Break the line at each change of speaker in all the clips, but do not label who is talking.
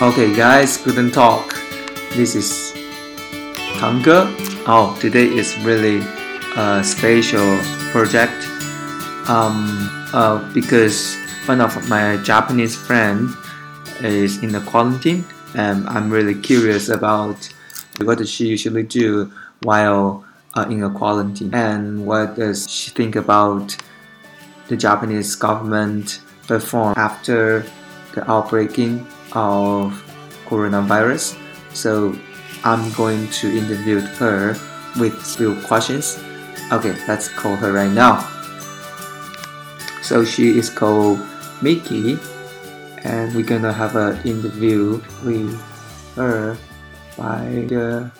Okay, guys, couldn't talk. This is Tangge. Oh, today is really a special project. Um, uh, because one of my Japanese friend is in the quarantine, and I'm really curious about what does she usually do while uh, in a quarantine, and what does she think about the Japanese government perform after the outbreaking of coronavirus. So I'm going to interview her with few questions. Okay, let's call her right now. So she is called Mickey, and we're gonna have an interview with her by the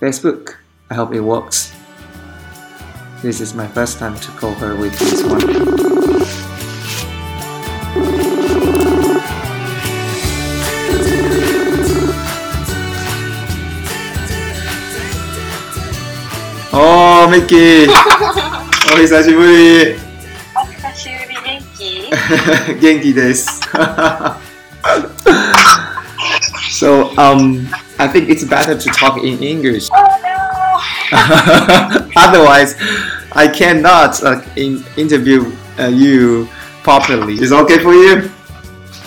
Facebook. I hope it works. This is my first time to call her with this one. Oh, ミッキーお久しぶり
お久しぶり元気
元気です So, um, I think it's better to talk in English.
Oh no!
Otherwise, I cannot uh, in, interview uh, you properly. Is it okay for you?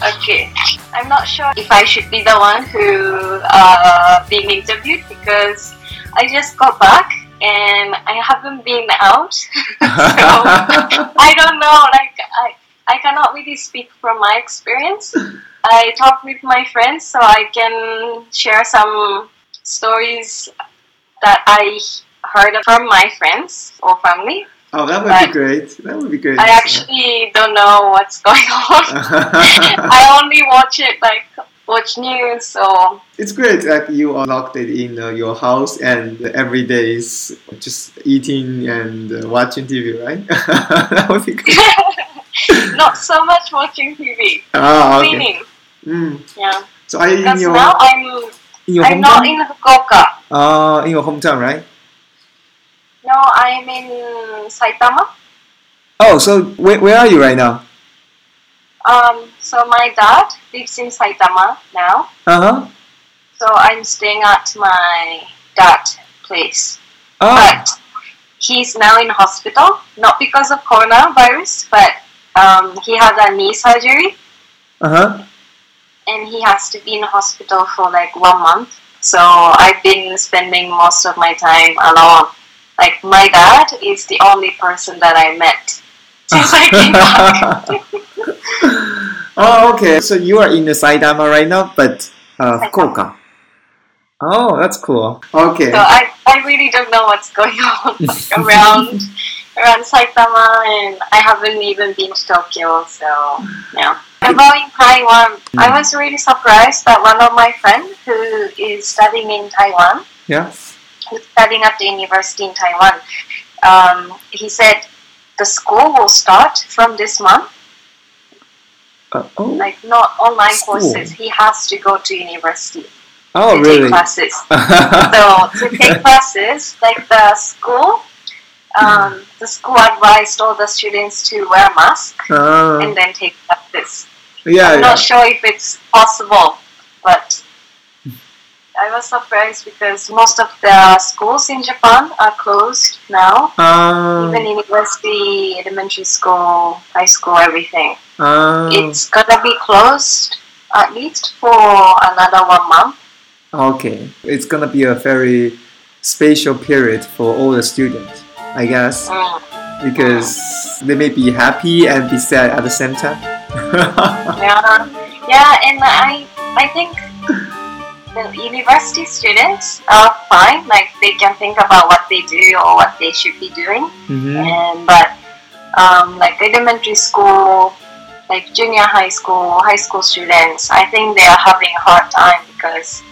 Okay. I'm not sure if I should be the one who uh, being interviewed because I just got back and I haven't been out. so I don't know, like I I cannot really speak from my experience. I talk with my friends so I can share some stories that I heard from my friends or family.
Oh, that would
But
be great. That would be great.
I actually don't know what's going on. I only watch it like watch news, so
It's great that you are locked in uh, your house and every day is just eating and uh, watching TV, right? that would be good.
not so much watching TV.
Ah, okay.
Cleaning,
Mm.
yeah.
So are you in your
now I'm
in your
I'm not
hometown?
in Fukuoka.
Uh, in your hometown, right?
No, I'm in Saitama.
Oh, so where, where are you right now?
Um, so my dad lives in Saitama now.
Uh huh.
So I'm staying at my dad's place.
Oh,
But he's now in hospital, not because of coronavirus, but um, he had a knee surgery.
uh huh.
and he has to be in hospital for like one month. So I've been spending most of my time alone. Like my dad is the only person that I met since I came back.
Oh, okay. So you are in the Saitama right now, but uh, Fukuoka. Oh, that's cool. Okay.
so I, I really don't know what's going on like, around around Saitama, and I haven't even been to Tokyo. So yeah. About in Taiwan, I was really surprised that one of my friends who is studying in Taiwan
Yeah.
who's studying at the university in Taiwan, um, he said the school will start from this month,
oh.
like not online
School?
courses. He has to go to university
Oh,
to
really?
take classes. so to take classes, like the school, um, the school advised all the students to wear mask
Uh,
and then take classes.
yeah,
I'm
yeah.
not sure if it's possible, I was surprised because most of the schools in Japan are closed now.
Um,
Even university, elementary school, high school, everything.
um,
It's gonna be closed at least for another one month.
okay. It's gonna be a very special period for all the students, I guess,
Mm.
because they may be happy and be sad at the same time.
Yeah, yeah, and I, I think the university students are fine. Like they can think about what they do or what they should be doing.
hmm
and but um, like elementary school, like junior high school, high school students, I think they are having a hard time because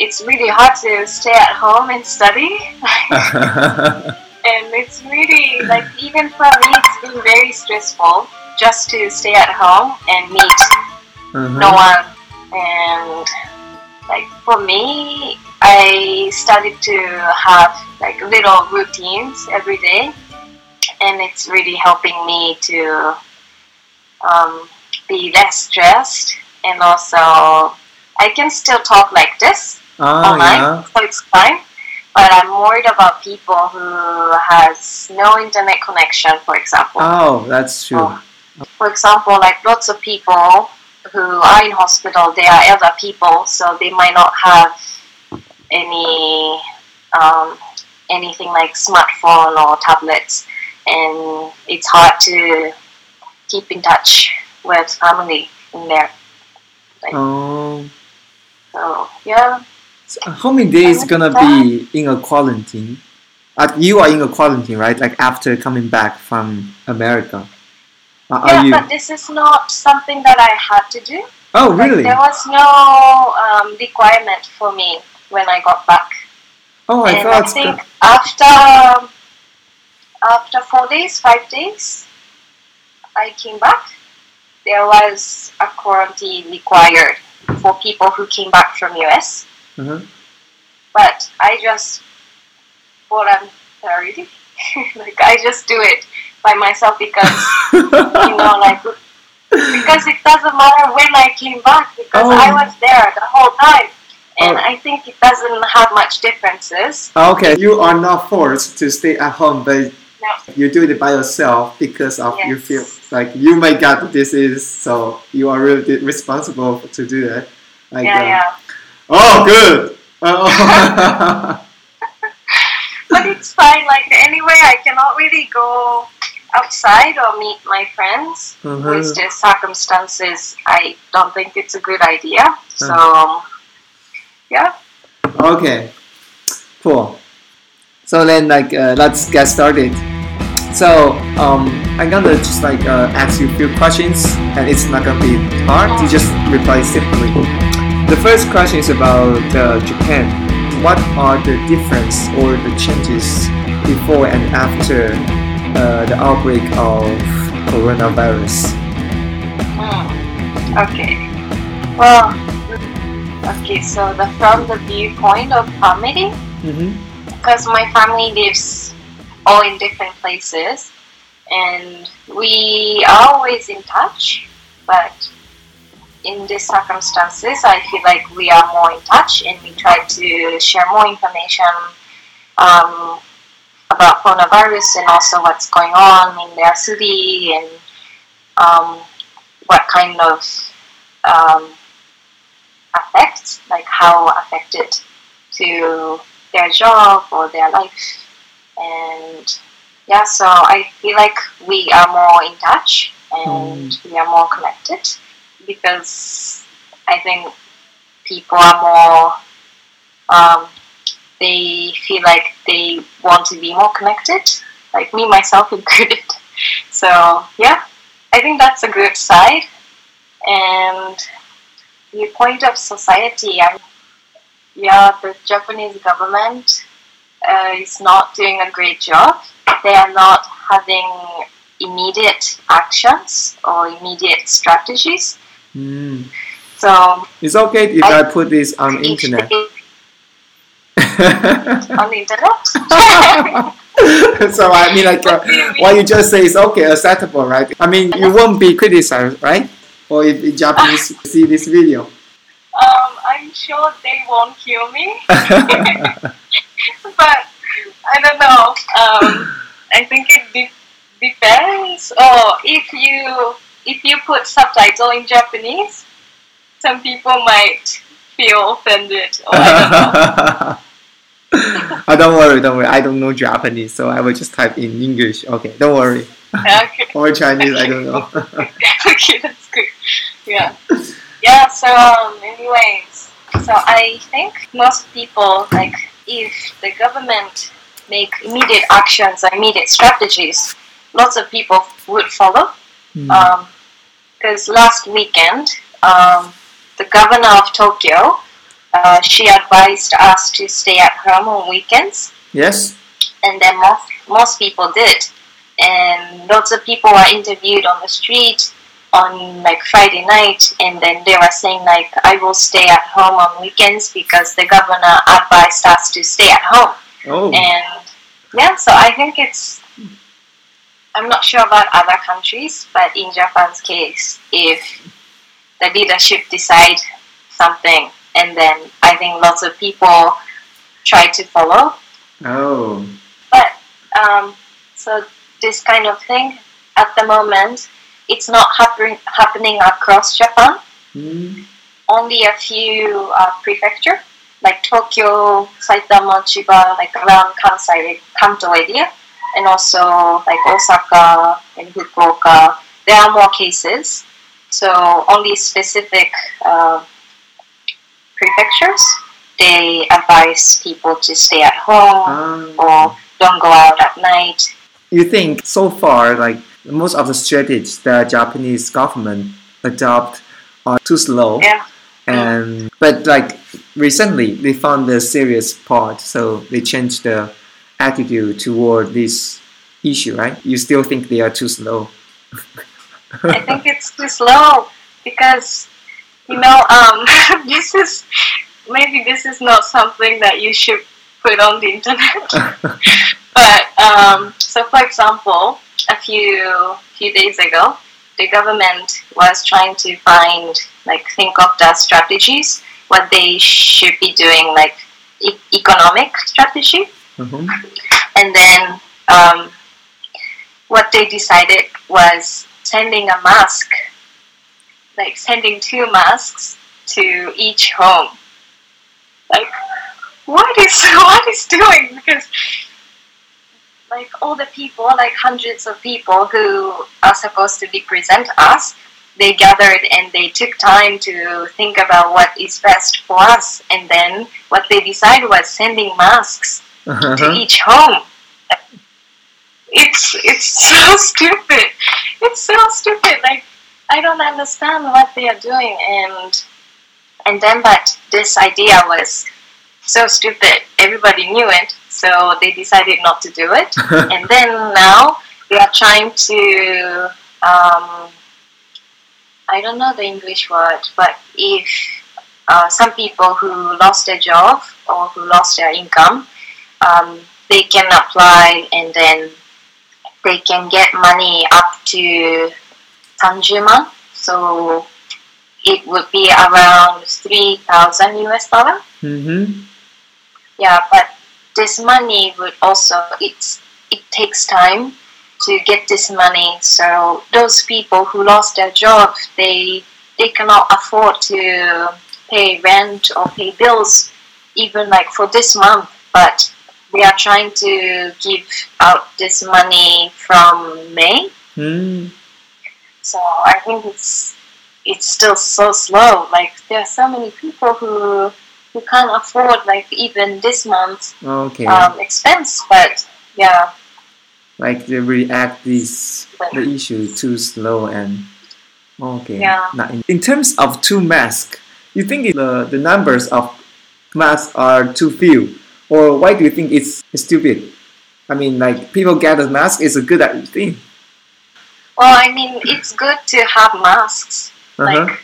it's really hard to stay at home and study. and it's really like even for me, it's been very stressful just to stay at home and meet
Mhm.
no one. And like for me, I started to have like little routines every day, and it's really helping me to um, be less stressed and also I can still talk like this
Ah,
online,
yeah.
so it's fine. But I'm worried about people who has no internet connection, for example.
Oh, that's true.
Oh. For example, like lots of people who are in hospital, they are elder people, so they might not have any um, anything like smartphone or tablets, and it's hard to keep in touch with family in there.
Oh,
So yeah,
so how many days gonna be in a quarantine? Uh, you are in a quarantine, right? Like after coming back from America. Uh,
yeah,
you?
but this is not something that I had to do.
Oh,
Like,
really?
there was no um, requirement for me when I got back.
Oh, I
and I think
that-
after after four days, five days, I came back. There was a quarantine required for people who came back from US,
Uh-huh.
but I just voluntarily, like I just do it by myself because like because it doesn't matter when I came back because
Oh.
I was there the whole time. And
Oh.
I think it doesn't have much differences.
okay, you are not forced to stay at home, but
No.
you do it by yourself because of you feel like you may get the disease, so you are really responsible to do that. Like,
yeah,
uh,
yeah.
Oh, good. Oh.
But it's fine. Like anyway, I cannot really go outside or meet my friends.
Mhm.
With the circumstances, I don't think it's a good idea. So, yeah.
Okay, cool. So then, like, uh, let's get started. So, um, I'm gonna just like uh, ask you a few questions, and it's not gonna be hard. You just reply simply. The first question is about uh, Japan. What are the difference or the changes before and after uh, the outbreak of coronavirus?
Hmm. Okay. Well, okay. So the from the viewpoint of family,
Mm-hmm.
because my family lives all in different places and we are always in touch but in these circumstances i feel like we are more in touch and we try to share more information um, about coronavirus and also what's going on in their city and um, what kind of um, affect like how affected to their job or their life. And yeah so i feel like we are more in touch and we are more connected because i think people are more um, they feel like they want to be more connected like me myself included so yeah i think that's a good side and the point of society i yeah, the Japanese government uh, is not doing a great job. They are not having immediate actions or immediate strategies.
Mm.
So
It's okay if I put this on internet.
they- on the internet.
so I mean, like, uh,
What you
what you just say is okay, acceptable, right? I mean, you won't be criticized, right? Or if the Japanese see this video.
um, I'm sure they won't kill me, but I don't know. Um, I think it de- depends. Or if you if you put subtitle in Japanese, some people might feel offended. Or I
oh, don't worry, don't worry. I don't know Japanese, so I will just type in English. Okay, don't worry.
Okay.
Or Chinese, I don't know.
okay, that's good. Yeah. Yeah, so um, anyways, so I think most people like if the government make immediate actions or immediate strategies, lots of people would follow. Because last weekend, um, the governor of Tokyo, uh, she advised us to stay at home on weekends.
Yes?
and then most, most people did. And lots of people were interviewed on the street on like friday night. And then they were saying like i will stay at home on weekends because the governor advised us to stay at home.
Oh,
and yeah so i think it's i'm not sure about other countries but in japan's case if the leadership decide something, and then I think lots of people try to follow.
Oh.
But um, so this kind of thing at the moment, it's not happen- happening across Japan.
Mm.
Only a few uh, prefecture, like Tokyo, Saitama, Chiba, like around Kansai, Kanto area, and also like Osaka and Fukuoka. There are more cases, so only specific uh, prefectures they advise people to stay at home
Ah.
or don't go out at night.
You think so far, like most of the strategies that Japanese government adopt are too slow,
Yeah.
and but like recently they found the serious part, so they changed the attitude toward this issue, right? You still think they are too slow?
I think it's too slow because you know um, this is maybe this is not something that you should put on the internet. but um, so, for example, a few few days ago, the government was trying to find like think of the strategies what they should be doing like e- economic strategy
Mhm.
and then um, what they decided was sending a mask, like sending two masks to each home. Like, what is what is doing? Because like all the people, like hundreds of people who are supposed to represent us, they gathered and they took time to think about what is best for us, and then what they decided was sending masks to
Uh-huh.
each home. It's it's so stupid. It's so stupid. Like I don't understand what they are doing, and and then but this idea was so stupid. Everybody knew it, so they decided not to do it. and then now they are trying to um, I don't know the English word, but if uh, some people who lost their job or who lost their income, um, they can apply and then they can get money up to sanjuman. So it would be around 3,000 US dollar.
Mm-hmm.
Yeah, but this money would also it's it takes time to get this money. So those people who lost their job, they they cannot afford to pay rent or pay bills even like for this month. But they are trying to give out this money from May.
Mm.
So I think it's it's still so slow. Like there are so many people who who can't afford like even this month
Okay.
um, expense. But yeah,
like they react this the issue too slow and okay.
Yeah.
In, in terms of two masks, you think the the numbers of masks are too few, or why do you think it's stupid? I mean, like people get a mask is a good thing.
Well, I mean it's good to have masks.
Uh-huh.
Like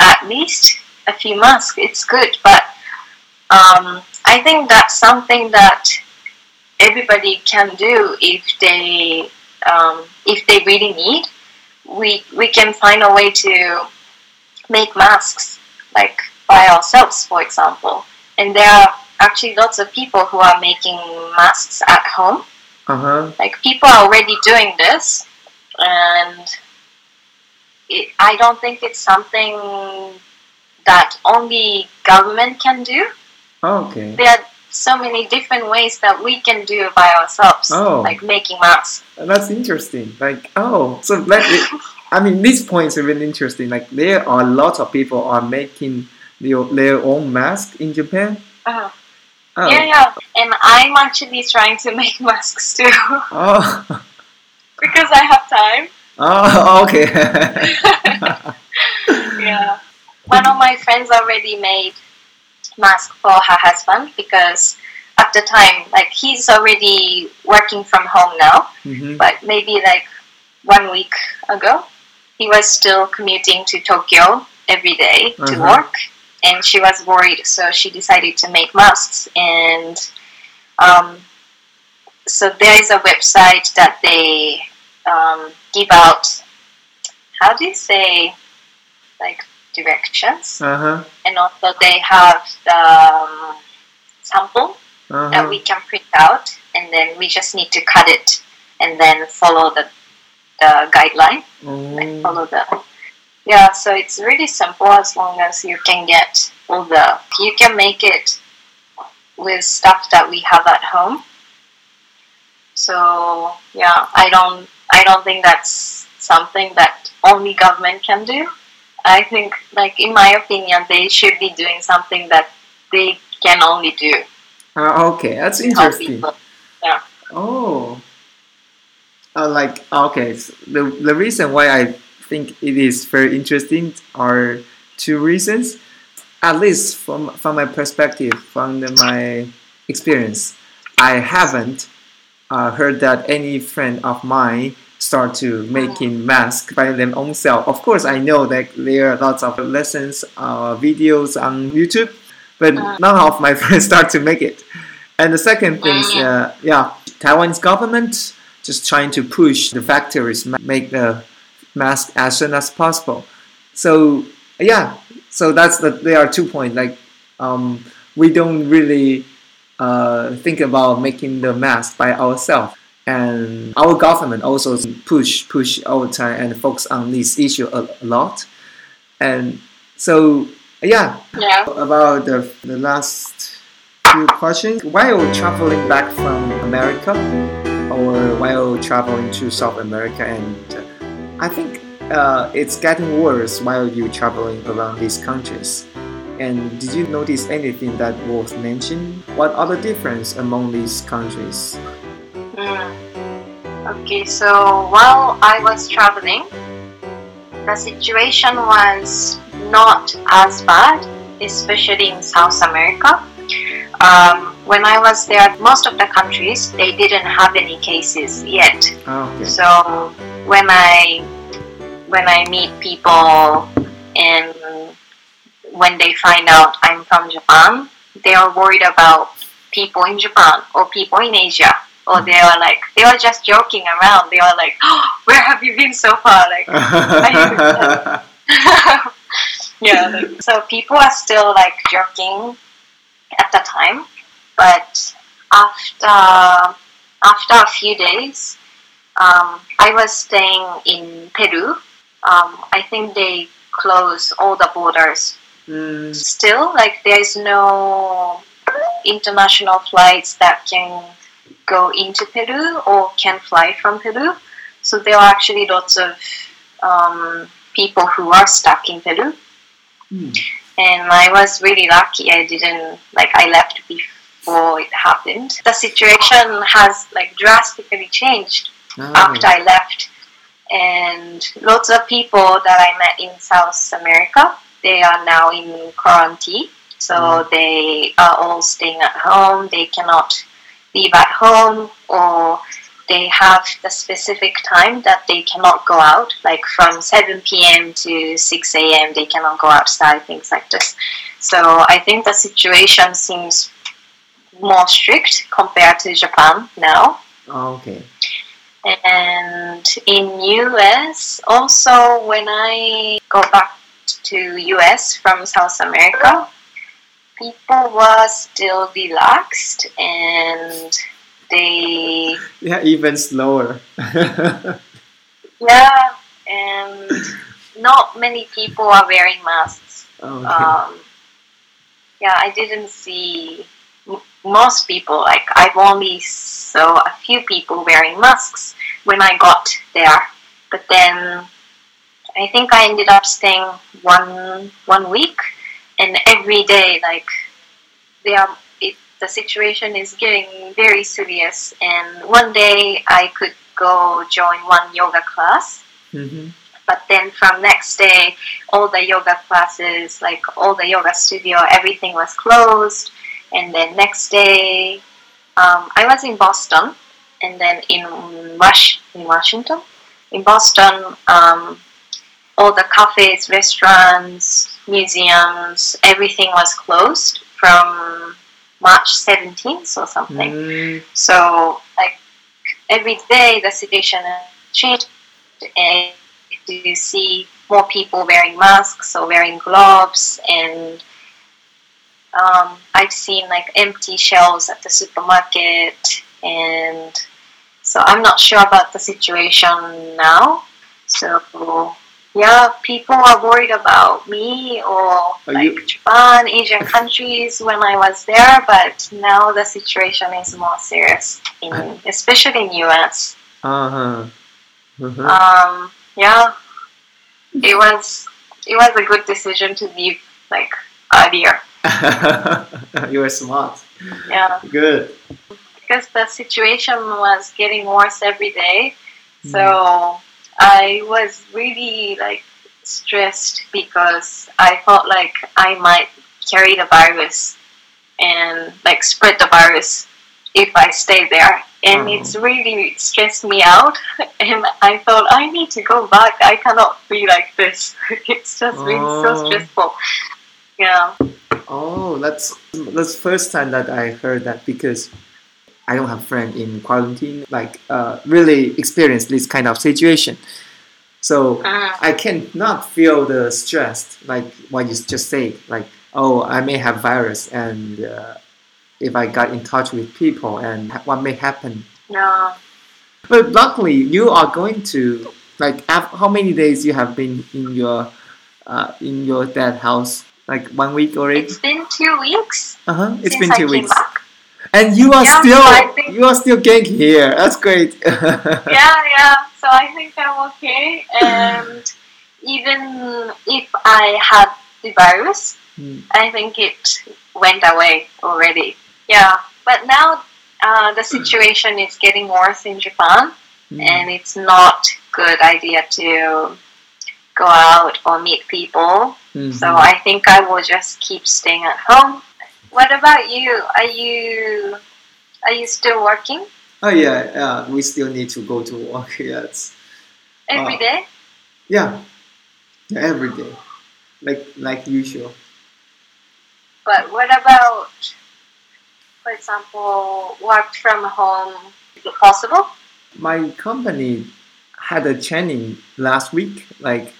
at least a few masks. It's good, but um, I think that's something that everybody can do if they um, if they really need. We we can find a way to make masks like by ourselves, for example. And there are actually lots of people who are making masks at home.
Uh huh.
Like people are already doing this, and it, I don't think it's something that only government can do.
Okay.
There are so many different ways that we can do it by ourselves,
Oh.
like making masks.
That's interesting. Like, oh, so like, it, I mean, these points are really interesting. Like, there are lots of people are making their, their own mask in Japan.
Uh,
Oh,
Yeah, yeah. And I'm actually trying to make masks too
oh,
because I have time.
oh, okay.
Yeah. One of my friends already made mask for her husband because at the time, like he's already working from home now,
hmm
but maybe like one week ago, he was still commuting to Tokyo every day to
Uh-huh.
work, and she was worried, so she decided to make masks. And um, so there is a website that they um, give out. How do you say, like directions,
Uh-huh.
and also they have the um, sample that
Uh-huh.
we can print out, and then we just need to cut it and then follow the the guideline, like
Oh.
follow the yeah. So it's really simple as long as you can get all the you can make it with stuff that we have at home. So yeah, I don't I don't think that's something that only government can do. I think like in my opinion they should be doing something that they can only do.
Uh, okay, that's interesting.
people.
Oh. Uh, like okay, s the the reason why I think it is very interesting are two reasons. At least from from my perspective, from the, my experience, I haven't uh, heard that any friend of mine start to making masks by them own self. Of course, I know that there are lots of lessons, uh, videos on YouTube, but
Mm.
none of my friends start to make it. And the second thing is, uh, yeah, Taiwan's government just trying to push the factories make the mask as soon as possible. So yeah, so that's the there are two points. Like um, we don't really uh, think about making the mask by ourselves, and our government also push push all the time and focus on this issue a, a lot. And so yeah,
Yeah.
about the, the last few questions. While traveling back from America or while traveling to South America, and uh, I think uh, it's getting worse while you're traveling around these countries. And did you notice anything that worth mentioning? What are the difference among these countries?
Mm. Okay, so while I was traveling, the situation was not as bad, especially in South America. Um, when I was there, most of the countries they didn't have any cases yet.
Ah, okay.
So when I when I meet people and when they find out I'm from Japan, they are worried about people in Japan or people in Asia. Or they are like they are just joking around. They are like, oh, "Where have you been so far?" Like, yeah. Like, so people are still like joking at the time, but after after a few days, um, I was staying in Peru. Um, I think they closed all the borders.
Mm,
Still, like there's no international flights that can go into Peru or can fly from Peru. So there are actually lots of um, people who are stuck in Peru.
mm,
And I was really lucky. I didn't like I left before it happened. The situation has like drastically changed
ah,
after I left. And lots of people that I met in South America, they are now in quarantine. So
Mm.
they are all staying at home. They cannot leave at home or they have the specific time that they cannot go out, like from 7 p.m. to 6 a.m. They cannot go outside, things like this. So I think the situation seems more strict compared to Japan now.
ah, okay.
And in US, also when I go back to US from South America, people were still relaxed and they
Yeah, even slower.
yeah and not many people are wearing masks.
okay.
Um, yeah, I didn't see m- most people. Like I've only saw a few people wearing masks when I got there. But then I think I ended up staying one one week, and every day like they are. It, the situation is getting very serious, and one day I could go join one yoga class
Mhm.
but then from next day all the yoga classes like all the yoga studio everything was closed and then next day um, i was in boston and then in Wash in washington in boston um, all the cafes restaurants museums everything was closed from march 17th or something.
Mm,
so like every day the situation changed and you see more people wearing masks or wearing gloves? And um, I've seen like empty shelves at the supermarket and so I'm not sure about the situation now. So yeah, people are worried about me or
Are
like
you-
Japan, Asian countries when I was there, but now the situation is more serious, in, especially in US.
Uh-huh. Uh-huh.
Um, yeah, it was it was a good decision to leave like earlier.
you are smart.
Yeah,
Good.
because the situation was getting worse every day. So I was really like stressed because I felt like I might carry the virus and like spread the virus if I stay there. And
Oh.
it's really stressed me out. And I thought I need to go back. I cannot be like this. it's just really
Oh.
so stressful. Yeah.
Oh, that's that's first time that I heard that because I don't have friend in quarantine like uh, really experience this kind of situation. So
Mm.
I cannot feel the stress like what you just said. Like oh, I may have virus and uh, if I got in touch with people and ha- what may happen.
Yeah.
But luckily, you are going to like af- how many days you have been in your uh, in your dad house? Like one week already.
It's been two weeks
Uh huh. It's been two
came
weeks.
back.
And you are
Yeah,
still
so think-
you are still getting here. That's great.
yeah, yeah. So I think I'm okay. And even if I had the virus,
Mm.
I think it went away already. Yeah. But now uh, the situation is getting worse in Japan,
Mm.
and it's not good idea to go out or meet people.
Mhm.
So I think I will just keep staying at home. What about you? Are you are you still working
oh yeah, yeah. We still need to go to work. Yes.
every
Uh,
day?
Yeah. yeah. Every day, like like usual.
But what about, for example, work from home? Is it possible?
My company had a training last week. Like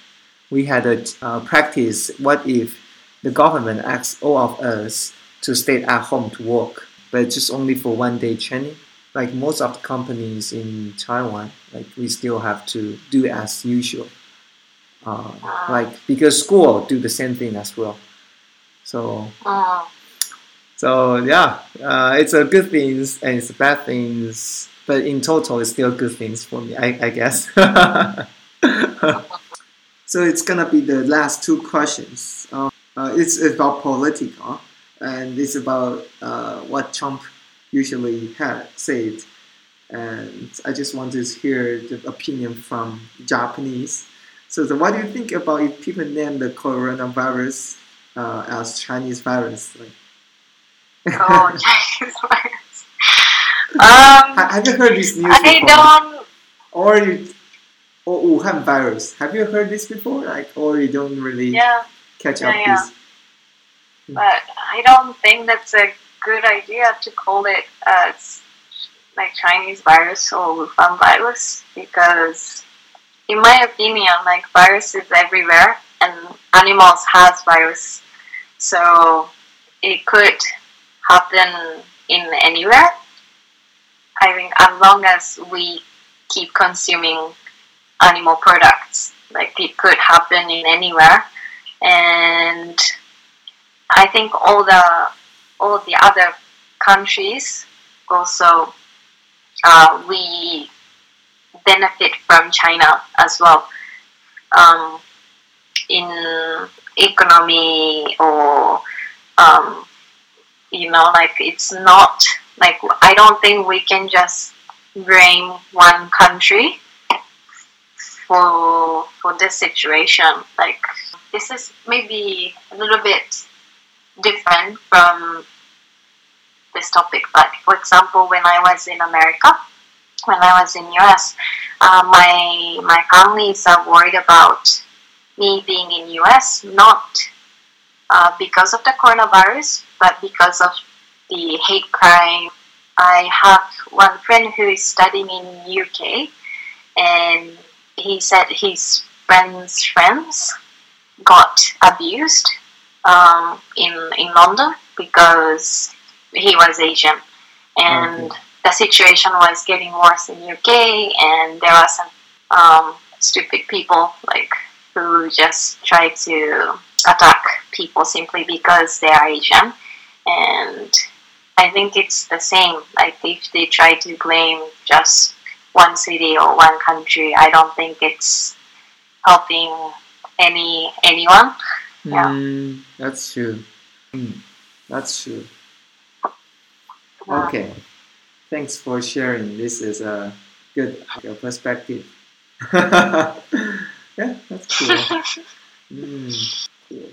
we had a uh, practice. What if the government asks all of us to stay at home to work, but just only for one day training? Like most of the companies in Taiwan, like we still have to do as usual. Uh, like because school do the same thing as well. So so yeah, uh, it's a good things and it's bad things, but in total, it's still good things for me, I, I guess. so it's gonna be the last two questions. Uh, uh, it's about political, and it's about uh, what Trump usually had said, and I just want to hear the opinion from Japanese. So, so what do you think about if people name the coronavirus uh, as Chinese virus? Like,
Oh, Chinese virus. Um,
have you heard this news
I
before?
don't.
Or you, or Wuhan virus. Have you heard this before? Like, or you don't really
Yeah,
catch
Yeah,
up
yeah.
this? Hmm.
but I don't think that's a good idea to call it as like Chinese virus or Wuhan virus because, in my opinion, like virus is everywhere and animals has virus, so it could happen in anywhere. I think as long as we keep consuming animal products, like it could happen in anywhere, and I think all the all the other countries also uh, we benefit from China as well. Um, in economy or um, you know like it's not like I don't think we can just blame one country for for this situation. Like this is maybe a little bit different from this topic. But for example, when I was in America, when I was in US, uh, my my families are worried about me being in US, not uh, because of the coronavirus, but because of the hate crime. I have one friend who is studying in UK, and he said his friend's friends got abused um, in in London because he was Asian, and
Okay.
the situation was getting worse in UK, and there are some um, stupid people like who just try to attack people simply because they are Asian, and I think it's the same. Like if they try to blame just one city or one country, I don't think it's helping any anyone.
Mm, that's true. Mm, that's true. Okay. Thanks for sharing. This is a good perspective. yeah, that's cool. Mm, cool.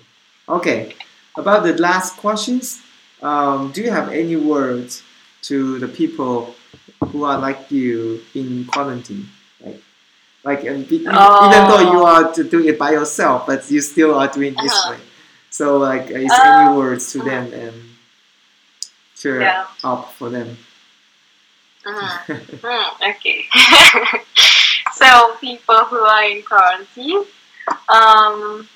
Okay. About the last questions, um, do you have any words to the people who are like you in quarantine? Like, uh, be- e- even though you
Oh.
are to do it by yourself, but you still are doing this
Uh-huh.
way. So, like, is
Uh,
any words to them and cheer
Yeah.
up for them?
Mm, mm, okay. so people who are in quarantine, um,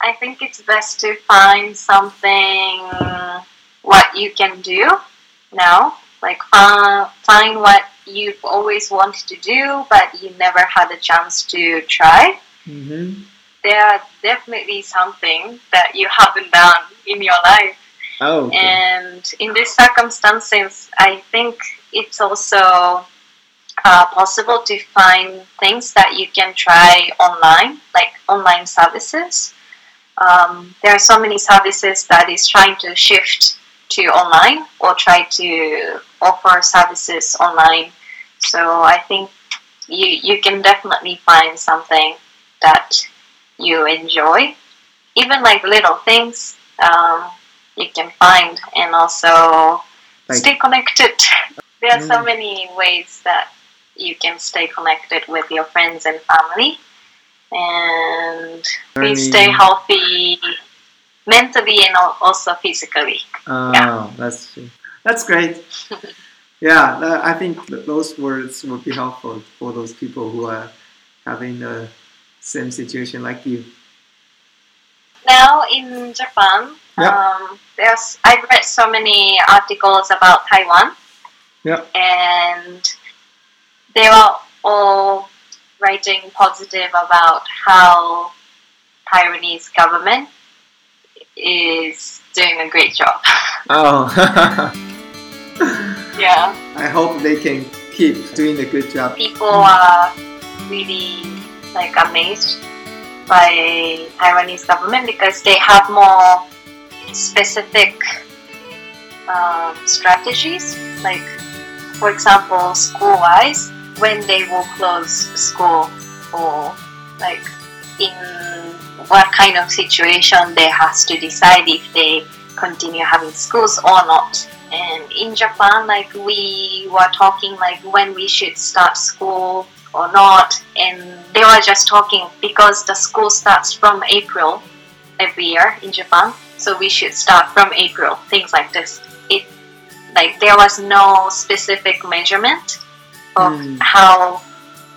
I think it's best to find something what you can do now. Like find find what you've always wanted to do, but you never had a chance to try.
Mm-hmm.
There are definitely something that you haven't done in your life.
Oh, okay.
And in these circumstances, I think it's also uh, possible to find things that you can try online, like online services. Um, there are so many services that is trying to shift to online or try to offer services online. So I think you you can definitely find something that you enjoy, even like little things. Um, you can find and also
Like-
stay connected. There are so
Mm.
many ways that you can stay connected with your friends and family and please stay healthy mentally and also physically.
Oh, that's true. That's great. Yeah, I think those words will be helpful for those people who are having the same situation like you.
Now in Japan,
Yeah.
um, there's I've read so many articles about Taiwan.
Yeah.
And they are all writing positive about how Taiwanese government is doing a great job.
Oh,
yeah.
I hope they can keep doing a good job.
People are really like amazed by Taiwanese government because they have more specific um, strategies. Like, for example, school-wise, when they will close school or like in what kind of situation they has to decide if they continue having schools or not. And in Japan, like we were talking like when we should start school or not, and they were just talking because the school starts from April every year in Japan, so we should start from April. Things like this. It like there was no specific measurement of
Mm.
how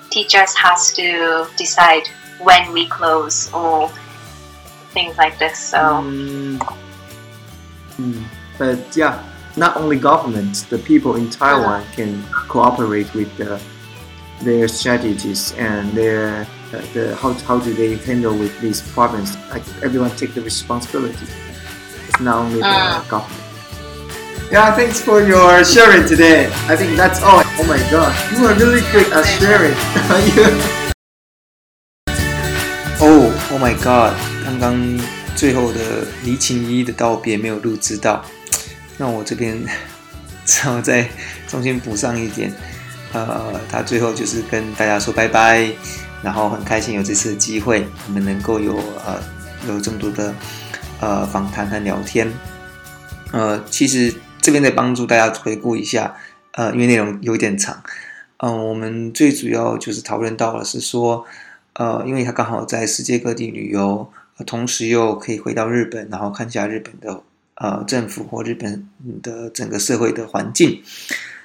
teachers has to decide when we close or things like this. So
Mm. Mm. But yeah, not only government, the people in Taiwan can cooperate with the, their strategies and their uh, the how, how do they handle with these problems. Like everyone take the responsibility. It's not only the
Mm.
government. Yeah, thanks for your sharing today. I think that's all. Oh my god, you are really good at sharing. Oh my God！刚刚最后的离情依依的道别没有录制到，那我这边 只好再重新补上一点。呃，他最后就是跟大家说拜拜，然后很开心有这次的机会，我们能够有呃有这么多的呃访谈和聊天。呃，其实这边再帮助大家回顾一下，呃，因为内容有点长，嗯、我们最主要就是讨论到了是说，呃，因为他刚好在世界各地旅游，同时又可以回到日本，然后看一下日本的呃政府或日本的整个社会的环境。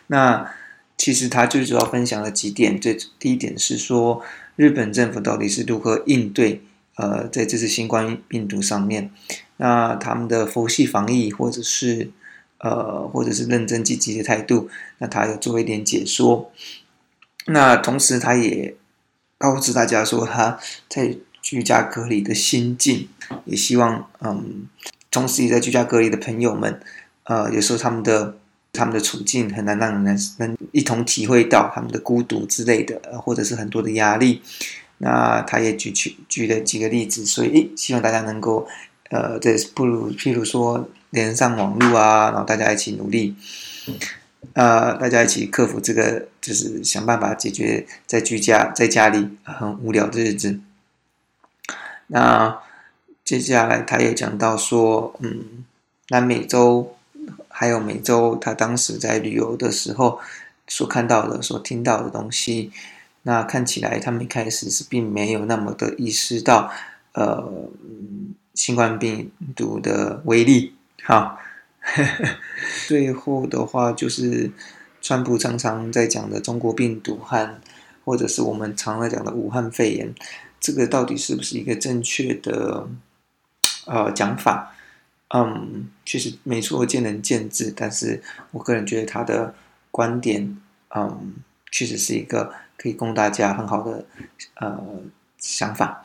那其实他最主要分享了几点，最第一点是说，日本政府到底是如何应对呃在这次新冠病毒上面，那他们的佛系防疫或者是呃或者是认真积极的态度，那他有做一点解说。那同时他也告知大家说他在居家隔离的心境，也希望嗯，同时也在居家隔离的朋友们，呃，有时候他们的。他们的处境很难让人能一同体会到他们的孤独之类的，或者是很多的压力。那他也举举举了几个例子，所以希望大家能够，呃，这不如譬如说连上网络啊，然后大家一起努力，呃，大家一起克服这个，就是想办法解决在居家在家里很无聊的日子。那接下来他也讲到说，嗯，南美洲。还有美洲，他当时在旅游的时候所看到的、所听到的东西，那看起来他们一开始是并没有那么的意识到，呃，新冠病毒的威力。哈，最后的话就是，川普常常在讲的中国病毒和，或者是我们常在讲的武汉肺炎，这个到底是不是一个正确的呃讲法？嗯，确实没错，见仁见智。但是我个人觉得他的观点，嗯，确实是一个可以供大家很好的呃想法。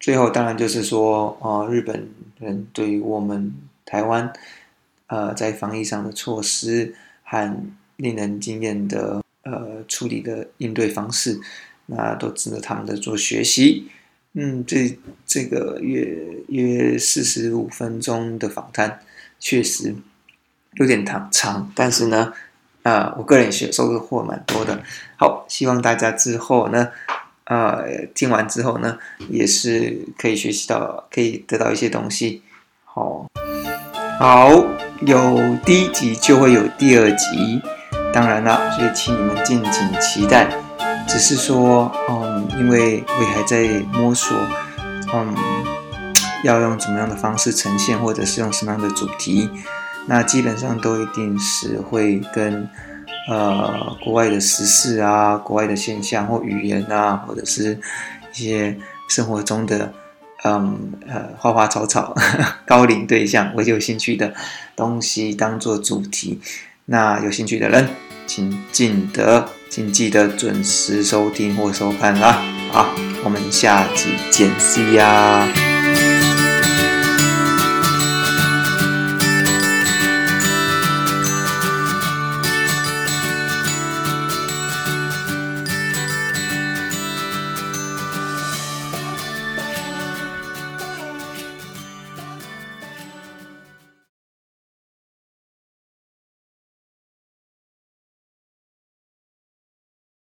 最后，当然就是说，呃，日本人对于我们台湾，呃，在防疫上的措施和令人惊艳的呃处理的应对方式，那都值得他们的做学习。嗯，这这个约约四十五分钟的访谈，确实有点长长，但是呢，啊，我个人也收获蛮多的。好，希望大家之后呢，呃，听完之后呢，也是可以学习到，可以得到一些东西。好，好，有第一集就会有第二集，当然了，所以请你们敬请期待。只是说，嗯，因为我还在摸索，嗯，要用怎么样的方式呈现，或者是用什么样的主题，那基本上都一定是会跟呃国外的时事啊、国外的现象或语言啊，或者是一些生活中的嗯呃花花草草、高龄对象，我有兴趣的东西当做主题。那有兴趣的人，请记得。请记得准时收听或收看啦！好，我们下集见，See ya。